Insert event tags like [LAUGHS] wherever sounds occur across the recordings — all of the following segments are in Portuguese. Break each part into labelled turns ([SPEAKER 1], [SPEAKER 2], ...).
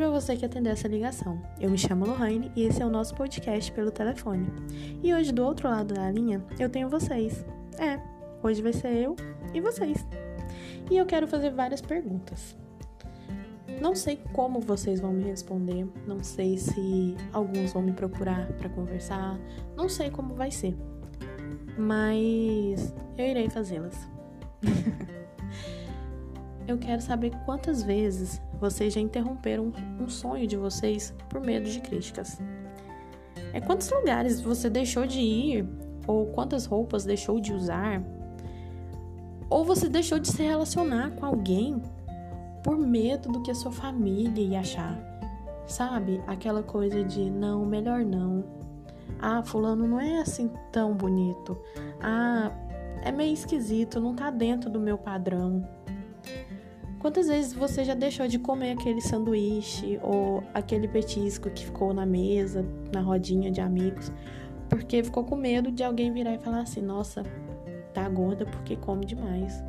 [SPEAKER 1] para você que atender essa ligação. Eu me chamo Lohane e esse é o nosso podcast pelo telefone. E hoje, do outro lado da linha, eu tenho vocês. É, hoje vai ser eu e vocês. E eu quero fazer várias perguntas. Não sei como vocês vão me responder, não sei se alguns vão me procurar para conversar, não sei como vai ser, mas eu irei fazê-las. [LAUGHS] eu quero saber quantas vezes vocês já interromperam um sonho de vocês por medo de críticas. É quantos lugares você deixou de ir, ou quantas roupas deixou de usar, ou você deixou de se relacionar com alguém por medo do que a sua família ia achar. Sabe? Aquela coisa de não, melhor não. Ah, fulano não é assim tão bonito. Ah, é meio esquisito, não tá dentro do meu padrão. Quantas vezes você já deixou de comer aquele sanduíche ou aquele petisco que ficou na mesa, na rodinha de amigos, porque ficou com medo de alguém virar e falar assim: nossa, tá gorda porque come demais.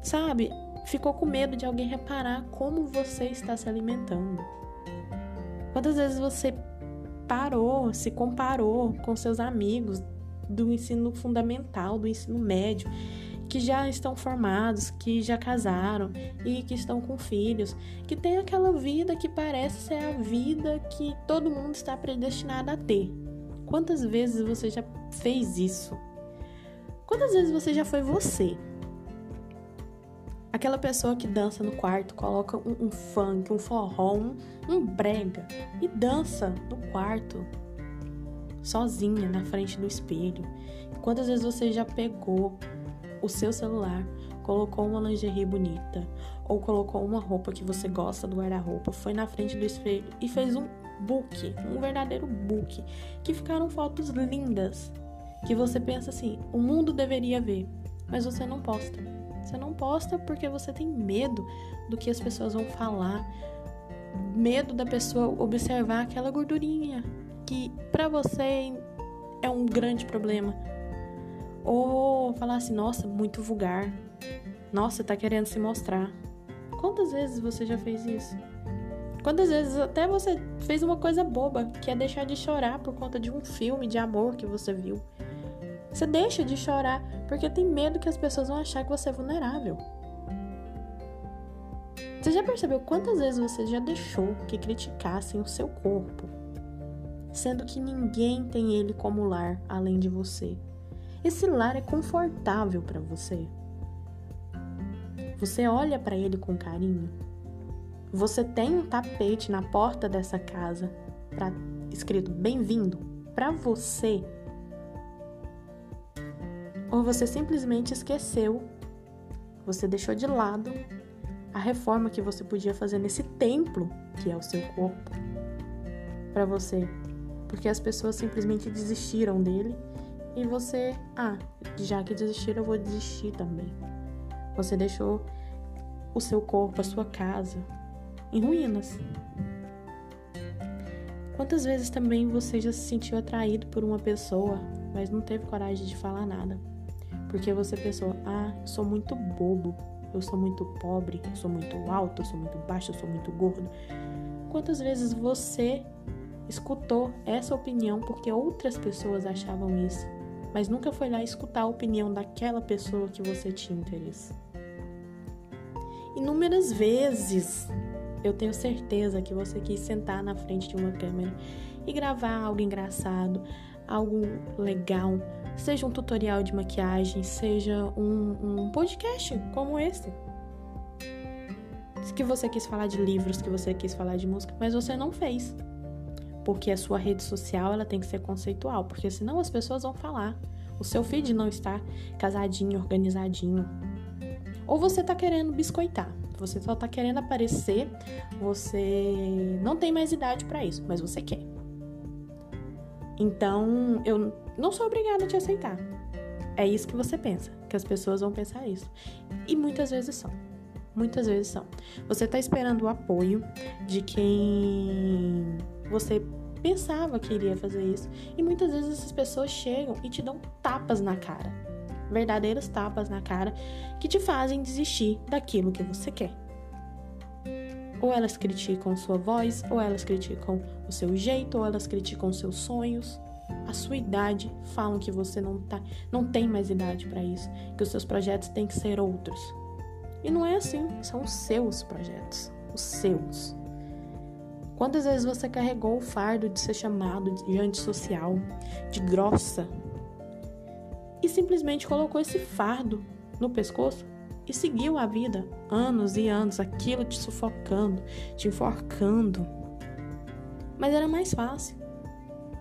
[SPEAKER 1] Sabe? Ficou com medo de alguém reparar como você está se alimentando. Quantas vezes você parou, se comparou com seus amigos do ensino fundamental, do ensino médio que já estão formados, que já casaram e que estão com filhos, que tem aquela vida que parece ser a vida que todo mundo está predestinado a ter. Quantas vezes você já fez isso? Quantas vezes você já foi você? Aquela pessoa que dança no quarto, coloca um, um funk, um forró, um, um brega e dança no quarto, sozinha, na frente do espelho. Quantas vezes você já pegou o seu celular, colocou uma lingerie bonita ou colocou uma roupa que você gosta do guarda-roupa, foi na frente do espelho e fez um book, um verdadeiro book, que ficaram fotos lindas, que você pensa assim, o mundo deveria ver, mas você não posta. Você não posta porque você tem medo do que as pessoas vão falar, medo da pessoa observar aquela gordurinha que para você é um grande problema, ou falar assim, nossa, muito vulgar. Nossa, tá querendo se mostrar. Quantas vezes você já fez isso? Quantas vezes até você fez uma coisa boba, que é deixar de chorar por conta de um filme de amor que você viu? Você deixa de chorar porque tem medo que as pessoas vão achar que você é vulnerável. Você já percebeu quantas vezes você já deixou que criticassem o seu corpo, sendo que ninguém tem ele como lar além de você? Esse lar é confortável para você? Você olha para ele com carinho? Você tem um tapete na porta dessa casa pra, escrito bem-vindo para você? Ou você simplesmente esqueceu, você deixou de lado a reforma que você podia fazer nesse templo que é o seu corpo para você, porque as pessoas simplesmente desistiram dele e você, ah, já que desistir, eu vou desistir também. Você deixou o seu corpo, a sua casa em ruínas. Quantas vezes também você já se sentiu atraído por uma pessoa, mas não teve coragem de falar nada? Porque você pensou: ah, eu sou muito bobo, eu sou muito pobre, eu sou muito alto, eu sou muito baixo, eu sou muito gordo. Quantas vezes você escutou essa opinião porque outras pessoas achavam isso mas nunca foi lá escutar a opinião daquela pessoa que você tinha interesse. Inúmeras vezes eu tenho certeza que você quis sentar na frente de uma câmera e gravar algo engraçado, algo legal, seja um tutorial de maquiagem, seja um, um podcast como esse. Que você quis falar de livros, que você quis falar de música, mas você não fez porque a sua rede social ela tem que ser conceitual, porque senão as pessoas vão falar. O seu feed não está casadinho, organizadinho. Ou você está querendo biscoitar, você só está querendo aparecer, você não tem mais idade para isso, mas você quer. Então, eu não sou obrigada a te aceitar. É isso que você pensa, que as pessoas vão pensar isso. E muitas vezes são. Muitas vezes são. Você está esperando o apoio de quem você pensava que iria fazer isso. E muitas vezes essas pessoas chegam e te dão tapas na cara. Verdadeiros tapas na cara que te fazem desistir daquilo que você quer. Ou elas criticam sua voz, ou elas criticam o seu jeito, ou elas criticam seus sonhos. A sua idade falam que você não tá, não tem mais idade para isso, que os seus projetos têm que ser outros. E não é assim, são os seus projetos, os seus. Quantas vezes você carregou o fardo de ser chamado de antissocial, de grossa, e simplesmente colocou esse fardo no pescoço e seguiu a vida anos e anos, aquilo te sufocando, te enforcando. Mas era mais fácil.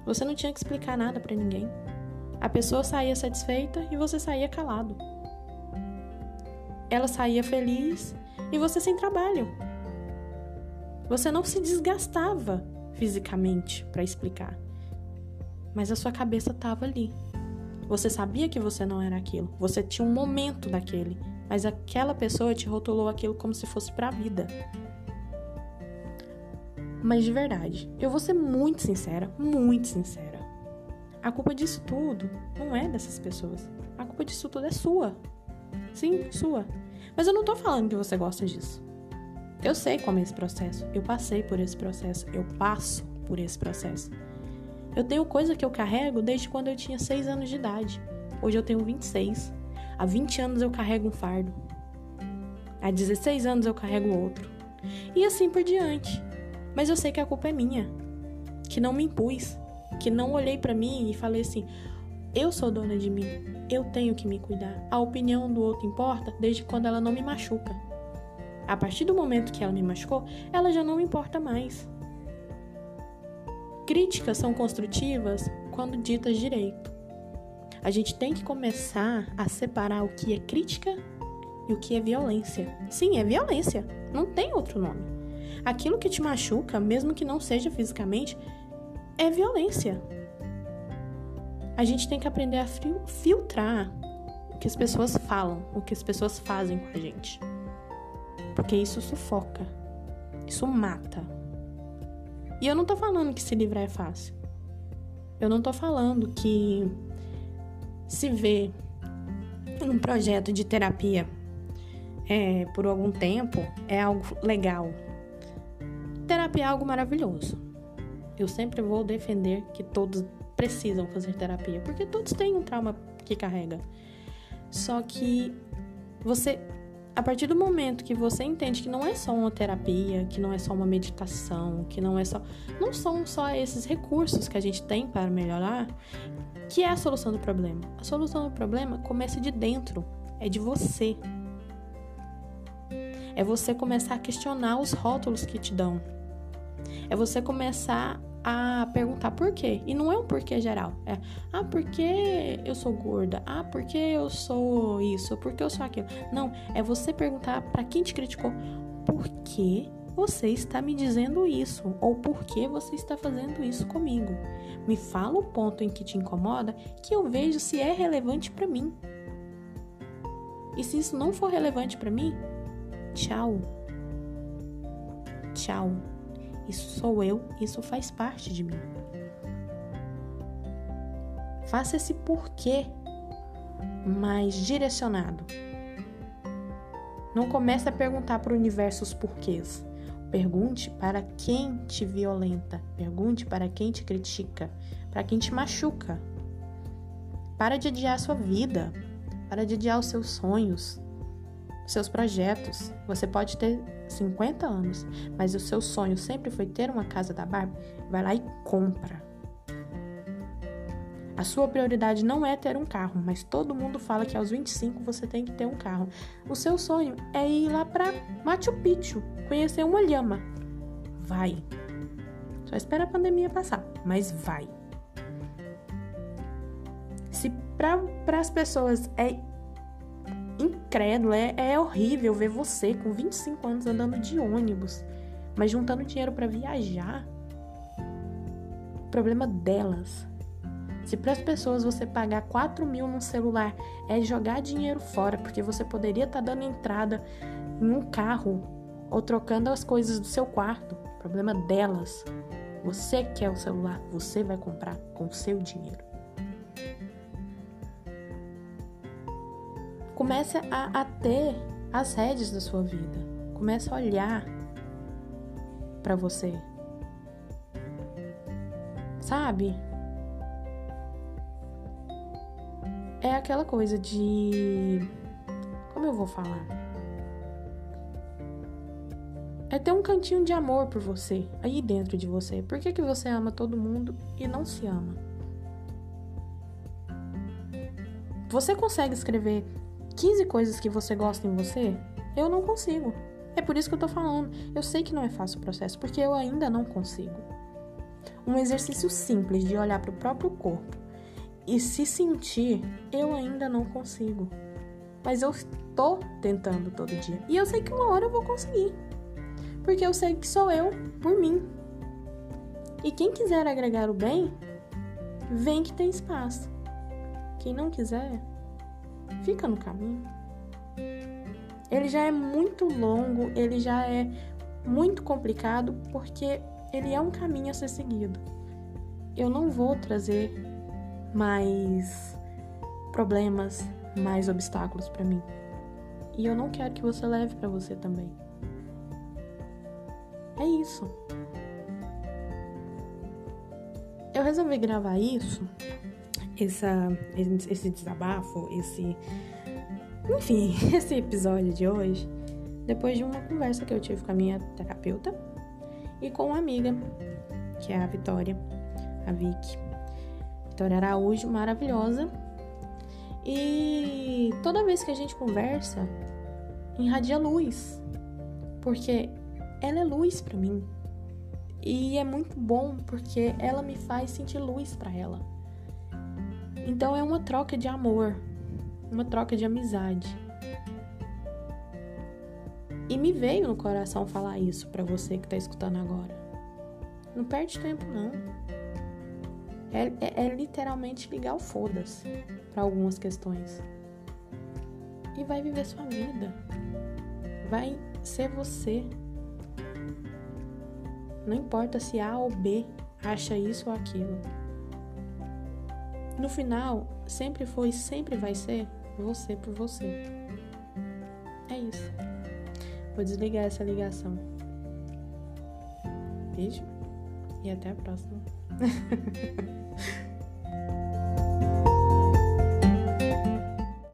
[SPEAKER 1] Você não tinha que explicar nada para ninguém. A pessoa saía satisfeita e você saía calado. Ela saía feliz e você sem trabalho. Você não se desgastava fisicamente para explicar, mas a sua cabeça estava ali. Você sabia que você não era aquilo. Você tinha um momento daquele, mas aquela pessoa te rotulou aquilo como se fosse para a vida. Mas de verdade, eu vou ser muito sincera, muito sincera. A culpa disso tudo não é dessas pessoas. A culpa disso tudo é sua. Sim, sua. Mas eu não tô falando que você gosta disso. Eu sei como é esse processo. Eu passei por esse processo. Eu passo por esse processo. Eu tenho coisa que eu carrego desde quando eu tinha 6 anos de idade. Hoje eu tenho 26. Há 20 anos eu carrego um fardo. Há 16 anos eu carrego outro. E assim por diante. Mas eu sei que a culpa é minha. Que não me impus. Que não olhei para mim e falei assim: eu sou dona de mim. Eu tenho que me cuidar. A opinião do outro importa desde quando ela não me machuca. A partir do momento que ela me machucou, ela já não me importa mais. Críticas são construtivas quando ditas direito. A gente tem que começar a separar o que é crítica e o que é violência. Sim, é violência, não tem outro nome. Aquilo que te machuca, mesmo que não seja fisicamente, é violência. A gente tem que aprender a filtrar o que as pessoas falam, o que as pessoas fazem com a gente. Porque isso sufoca, isso mata. E eu não tô falando que se livrar é fácil. Eu não tô falando que se ver num projeto de terapia é, por algum tempo é algo legal. Terapia é algo maravilhoso. Eu sempre vou defender que todos precisam fazer terapia, porque todos têm um trauma que carrega. Só que você a partir do momento que você entende que não é só uma terapia, que não é só uma meditação, que não é só. Não são só esses recursos que a gente tem para melhorar, que é a solução do problema. A solução do problema começa de dentro, é de você. É você começar a questionar os rótulos que te dão. É você começar a perguntar por quê. E não é um porquê geral. É, ah, porque eu sou gorda? Ah, porque eu sou isso? Porque eu sou aquilo? Não, é você perguntar para quem te criticou por que você está me dizendo isso? Ou por que você está fazendo isso comigo? Me fala o ponto em que te incomoda que eu vejo se é relevante para mim. E se isso não for relevante para mim, tchau. Tchau. Isso sou eu, isso faz parte de mim. Faça esse porquê mais direcionado. Não comece a perguntar para o universo os porquês. Pergunte para quem te violenta. Pergunte para quem te critica. Para quem te machuca. Para de adiar a sua vida. Para de adiar os seus sonhos seus projetos. Você pode ter 50 anos, mas o seu sonho sempre foi ter uma casa da Barbie. Vai lá e compra. A sua prioridade não é ter um carro, mas todo mundo fala que aos 25 você tem que ter um carro. O seu sonho é ir lá para Machu Picchu, conhecer uma lhama. Vai. Só espera a pandemia passar, mas vai. Se para as pessoas é incrédulo, é, é horrível ver você com 25 anos andando de ônibus, mas juntando dinheiro para viajar. Problema delas. Se para as pessoas você pagar 4 mil num celular é jogar dinheiro fora, porque você poderia estar tá dando entrada em um carro ou trocando as coisas do seu quarto, problema delas. Você quer o celular, você vai comprar com o seu dinheiro. Comece a, a ter as redes da sua vida. Comece a olhar para você. Sabe? É aquela coisa de. Como eu vou falar? É ter um cantinho de amor por você, aí dentro de você. Por que, que você ama todo mundo e não se ama? Você consegue escrever 15 coisas que você gosta em você? Eu não consigo. É por isso que eu tô falando. Eu sei que não é fácil o processo, porque eu ainda não consigo. Um exercício simples de olhar para o próprio corpo e se sentir, eu ainda não consigo. Mas eu tô tentando todo dia. E eu sei que uma hora eu vou conseguir. Porque eu sei que sou eu por mim. E quem quiser agregar o bem, vem que tem espaço. Quem não quiser, fica no caminho. Ele já é muito longo, ele já é muito complicado porque ele é um caminho a ser seguido. Eu não vou trazer mais problemas, mais obstáculos para mim. E eu não quero que você leve para você também. É isso. Eu resolvi gravar isso essa, esse desabafo, esse. Enfim, [LAUGHS] esse episódio de hoje, depois de uma conversa que eu tive com a minha terapeuta e com uma amiga, que é a Vitória, a Vicky. Vitória Araújo, maravilhosa. E toda vez que a gente conversa, irradia luz, porque ela é luz para mim. E é muito bom porque ela me faz sentir luz para ela. Então é uma troca de amor, uma troca de amizade. E me veio no coração falar isso para você que tá escutando agora. Não perde tempo não. É, é, é literalmente ligar o foda-se para algumas questões. E vai viver sua vida. Vai ser você. Não importa se A ou B acha isso ou aquilo. No final, sempre foi e sempre vai ser você por você. É isso. Vou desligar essa ligação. Beijo e até a próxima. [LAUGHS]